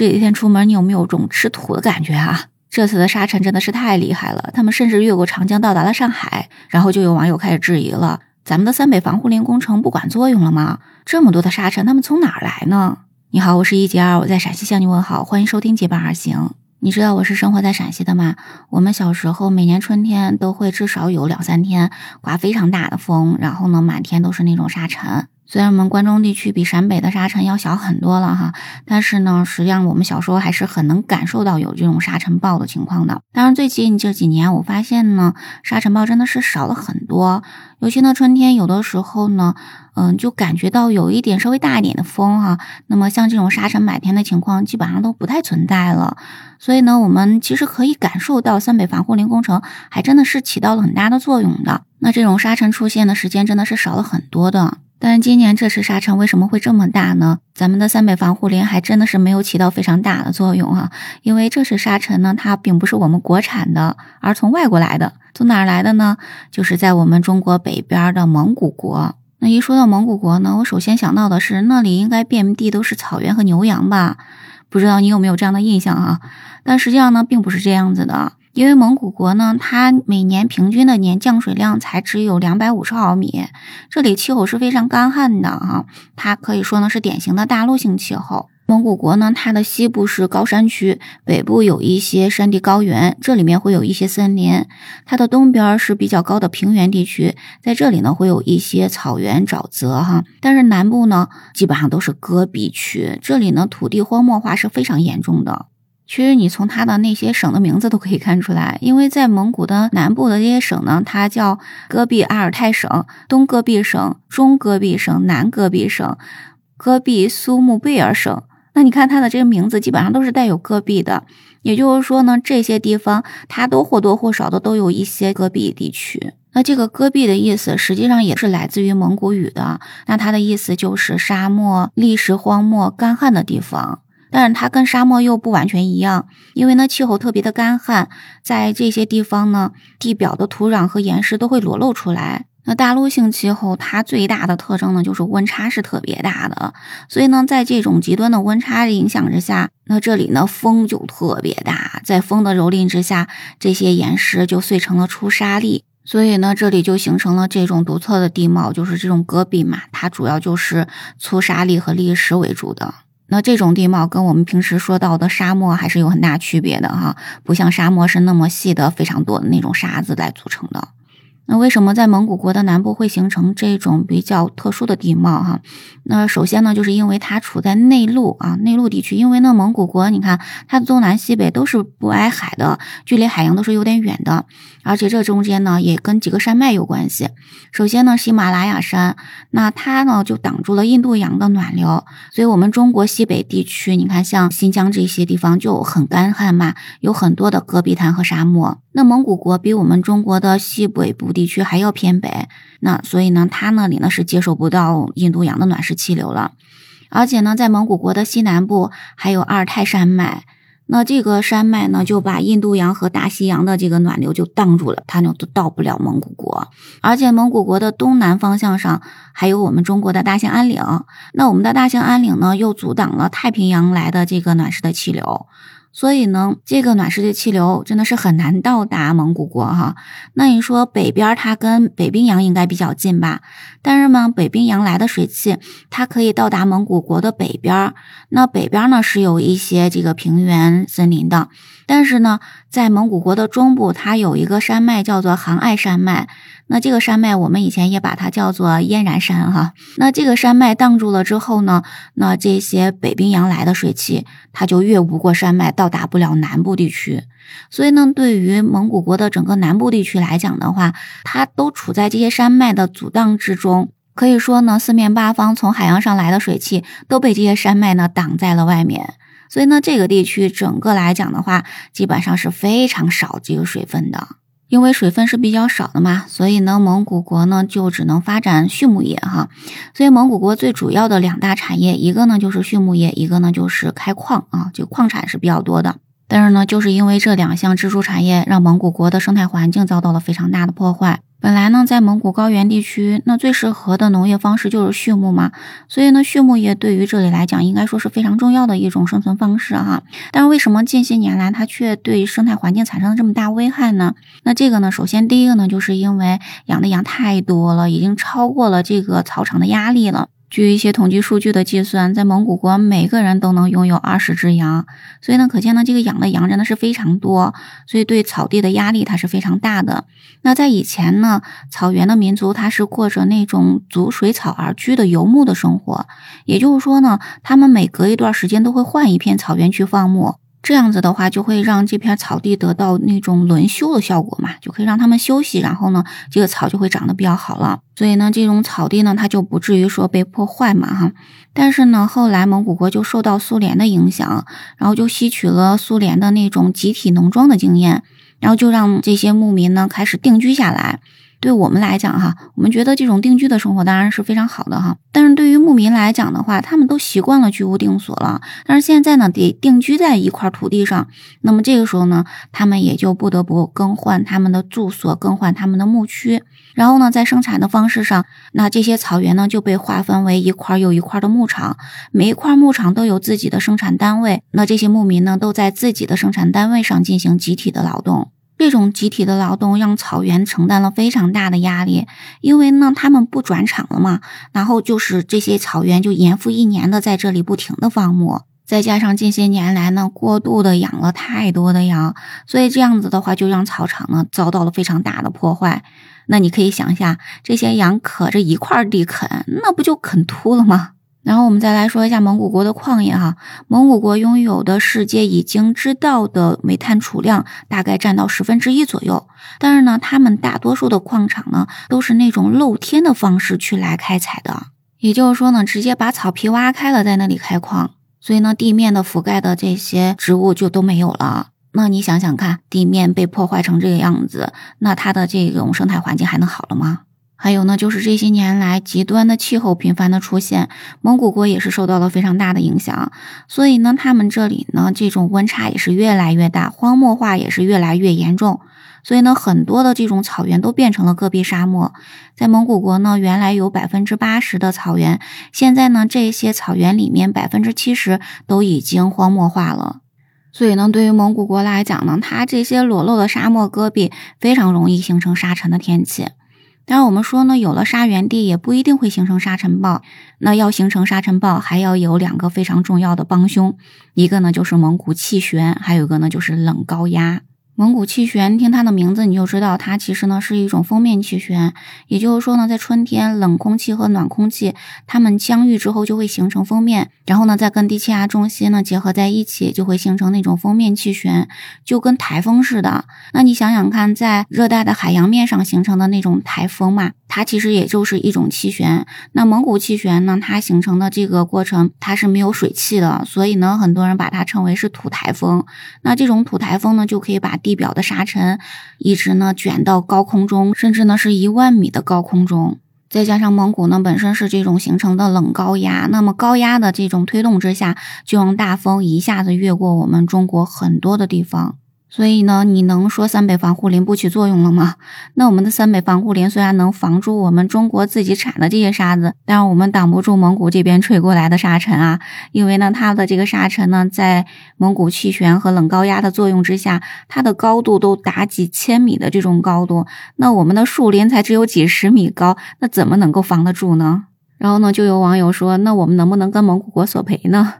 这几天出门，你有没有种吃土的感觉啊？这次的沙尘真的是太厉害了，他们甚至越过长江到达了上海。然后就有网友开始质疑了：咱们的三北防护林工程不管作用了吗？这么多的沙尘，他们从哪儿来呢？你好，我是一杰儿，我在陕西向你问好，欢迎收听《结伴而行》。你知道我是生活在陕西的吗？我们小时候每年春天都会至少有两三天刮非常大的风，然后呢，满天都是那种沙尘。虽然我们关中地区比陕北的沙尘要小很多了哈，但是呢，实际上我们小时候还是很能感受到有这种沙尘暴的情况的。当然，最近这几年我发现呢，沙尘暴真的是少了很多。尤其呢，春天有的时候呢，嗯，就感觉到有一点稍微大一点的风哈，那么像这种沙尘满天的情况基本上都不太存在了。所以呢，我们其实可以感受到三北防护林工程还真的是起到了很大的作用的。那这种沙尘出现的时间真的是少了很多的。但今年这次沙尘为什么会这么大呢？咱们的三北防护林还真的是没有起到非常大的作用哈，因为这次沙尘呢，它并不是我们国产的，而从外国来的。从哪儿来的呢？就是在我们中国北边的蒙古国。那一说到蒙古国呢，我首先想到的是那里应该遍地都是草原和牛羊吧？不知道你有没有这样的印象啊？但实际上呢，并不是这样子的。因为蒙古国呢，它每年平均的年降水量才只有两百五十毫米，这里气候是非常干旱的哈，它可以说呢是典型的大陆性气候。蒙古国呢，它的西部是高山区，北部有一些山地高原，这里面会有一些森林；它的东边是比较高的平原地区，在这里呢会有一些草原沼泽哈。但是南部呢，基本上都是戈壁区，这里呢土地荒漠化是非常严重的。其实你从它的那些省的名字都可以看出来，因为在蒙古的南部的这些省呢，它叫戈壁阿尔泰省、东戈壁省、中戈壁省、南戈壁省、戈壁苏木贝尔省。那你看它的这个名字，基本上都是带有戈壁的。也就是说呢，这些地方它都或多或少的都有一些戈壁地区。那这个戈壁的意思，实际上也是来自于蒙古语的。那它的意思就是沙漠、砾石荒漠、干旱的地方。但是它跟沙漠又不完全一样，因为呢气候特别的干旱，在这些地方呢，地表的土壤和岩石都会裸露出来。那大陆性气候它最大的特征呢，就是温差是特别大的，所以呢，在这种极端的温差影响之下，那这里呢风就特别大，在风的蹂躏之下，这些岩石就碎成了粗沙粒，所以呢，这里就形成了这种独特的地貌，就是这种戈壁嘛，它主要就是粗沙粒和砾石为主的。那这种地貌跟我们平时说到的沙漠还是有很大区别的哈，不像沙漠是那么细的、非常多的那种沙子来组成的。那为什么在蒙古国的南部会形成这种比较特殊的地貌哈？那首先呢，就是因为它处在内陆啊，内陆地区。因为呢，蒙古国你看它的东南西北都是不挨海的，距离海洋都是有点远的，而且这中间呢也跟几个山脉有关系。首先呢，喜马拉雅山，那它呢就挡住了印度洋的暖流，所以我们中国西北地区，你看像新疆这些地方就很干旱嘛，有很多的戈壁滩和沙漠。那蒙古国比我们中国的西北部地地区还要偏北，那所以呢，它那里呢是接受不到印度洋的暖湿气流了，而且呢，在蒙古国的西南部还有阿尔泰山脉，那这个山脉呢就把印度洋和大西洋的这个暖流就挡住了，它呢都到不了蒙古国，而且蒙古国的东南方向上还有我们中国的大兴安岭，那我们的大兴安岭呢又阻挡了太平洋来的这个暖湿的气流。所以呢，这个暖湿的气流真的是很难到达蒙古国哈。那你说北边它跟北冰洋应该比较近吧？但是呢，北冰洋来的水汽它可以到达蒙古国的北边。那北边呢是有一些这个平原森林的，但是呢，在蒙古国的中部，它有一个山脉叫做杭爱山脉。那这个山脉，我们以前也把它叫做燕然山哈。那这个山脉挡住了之后呢，那这些北冰洋来的水汽，它就越不过山脉，到达不了南部地区。所以呢，对于蒙古国的整个南部地区来讲的话，它都处在这些山脉的阻挡之中。可以说呢，四面八方从海洋上来的水汽都被这些山脉呢挡在了外面。所以呢，这个地区整个来讲的话，基本上是非常少这个水分的。因为水分是比较少的嘛，所以呢，蒙古国呢就只能发展畜牧业哈。所以蒙古国最主要的两大产业，一个呢就是畜牧业，一个呢就是开矿啊，就矿产是比较多的。但是呢，就是因为这两项支柱产业，让蒙古国的生态环境遭到了非常大的破坏。本来呢，在蒙古高原地区，那最适合的农业方式就是畜牧嘛，所以呢，畜牧业对于这里来讲，应该说是非常重要的一种生存方式哈。但是为什么近些年来它却对生态环境产生了这么大危害呢？那这个呢，首先第一个呢，就是因为养的羊太多了，已经超过了这个草场的压力了。据一些统计数据的计算，在蒙古国每个人都能拥有二十只羊，所以呢，可见呢，这个养的羊真的是非常多，所以对草地的压力它是非常大的。那在以前呢，草原的民族它是过着那种逐水草而居的游牧的生活，也就是说呢，他们每隔一段时间都会换一片草原去放牧。这样子的话，就会让这片草地得到那种轮休的效果嘛，就可以让他们休息，然后呢，这个草就会长得比较好了。所以呢，这种草地呢，它就不至于说被破坏嘛，哈。但是呢，后来蒙古国就受到苏联的影响，然后就吸取了苏联的那种集体农庄的经验，然后就让这些牧民呢开始定居下来。对我们来讲，哈，我们觉得这种定居的生活当然是非常好的，哈。但是对于牧民来讲的话，他们都习惯了居无定所了。但是现在呢，得定居在一块土地上，那么这个时候呢，他们也就不得不更换他们的住所，更换他们的牧区。然后呢，在生产的方式上，那这些草原呢就被划分为一块又一块的牧场，每一块牧场都有自己的生产单位。那这些牧民呢，都在自己的生产单位上进行集体的劳动。这种集体的劳动让草原承担了非常大的压力，因为呢，他们不转场了嘛，然后就是这些草原就年复一年的在这里不停的放牧，再加上近些年来呢，过度的养了太多的羊，所以这样子的话，就让草场呢遭到了非常大的破坏。那你可以想一下，这些羊可着一块地啃，那不就啃秃了吗？然后我们再来说一下蒙古国的矿业哈，蒙古国拥有的世界已经知道的煤炭储量大概占到十分之一左右，但是呢，他们大多数的矿场呢都是那种露天的方式去来开采的，也就是说呢，直接把草皮挖开了在那里开矿，所以呢，地面的覆盖的这些植物就都没有了。那你想想看，地面被破坏成这个样子，那它的这种生态环境还能好了吗？还有呢，就是这些年来极端的气候频繁的出现，蒙古国也是受到了非常大的影响。所以呢，他们这里呢，这种温差也是越来越大，荒漠化也是越来越严重。所以呢，很多的这种草原都变成了戈壁沙漠。在蒙古国呢，原来有百分之八十的草原，现在呢，这些草原里面百分之七十都已经荒漠化了。所以呢，对于蒙古国来讲呢，它这些裸露的沙漠戈壁非常容易形成沙尘的天气。当然，我们说呢，有了沙源地也不一定会形成沙尘暴。那要形成沙尘暴，还要有两个非常重要的帮凶，一个呢就是蒙古气旋，还有一个呢就是冷高压。蒙古气旋，听它的名字你就知道，它其实呢是一种锋面气旋。也就是说呢，在春天，冷空气和暖空气它们相遇之后就会形成锋面，然后呢再跟低气压中心呢结合在一起，就会形成那种锋面气旋，就跟台风似的。那你想想看，在热带的海洋面上形成的那种台风嘛，它其实也就是一种气旋。那蒙古气旋呢，它形成的这个过程它是没有水汽的，所以呢，很多人把它称为是土台风。那这种土台风呢，就可以把地地表的沙尘一直呢卷到高空中，甚至呢是一万米的高空中。再加上蒙古呢本身是这种形成的冷高压，那么高压的这种推动之下，就让大风一下子越过我们中国很多的地方。所以呢，你能说三北防护林不起作用了吗？那我们的三北防护林虽然能防住我们中国自己产的这些沙子，但是我们挡不住蒙古这边吹过来的沙尘啊。因为呢，它的这个沙尘呢，在蒙古气旋和冷高压的作用之下，它的高度都达几千米的这种高度。那我们的树林才只有几十米高，那怎么能够防得住呢？然后呢，就有网友说，那我们能不能跟蒙古国索赔呢？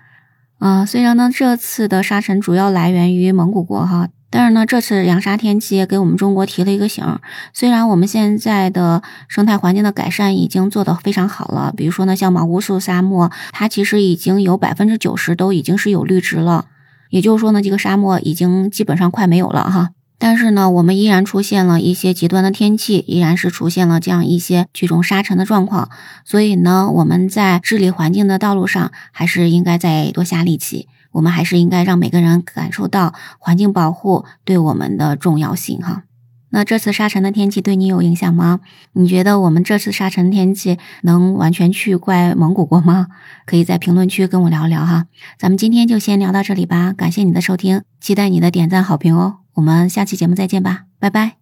啊，虽然呢，这次的沙尘主要来源于蒙古国哈。但是呢，这次扬沙天气给我们中国提了一个醒。虽然我们现在的生态环境的改善已经做得非常好了，比如说呢，像毛乌素沙漠，它其实已经有百分之九十都已经是有绿植了，也就是说呢，这个沙漠已经基本上快没有了哈。但是呢，我们依然出现了一些极端的天气，依然是出现了这样一些这种沙尘的状况。所以呢，我们在治理环境的道路上，还是应该再多下力气。我们还是应该让每个人感受到环境保护对我们的重要性哈。那这次沙尘的天气对你有影响吗？你觉得我们这次沙尘天气能完全去怪蒙古国吗？可以在评论区跟我聊聊哈。咱们今天就先聊到这里吧，感谢你的收听，期待你的点赞好评哦。我们下期节目再见吧，拜拜。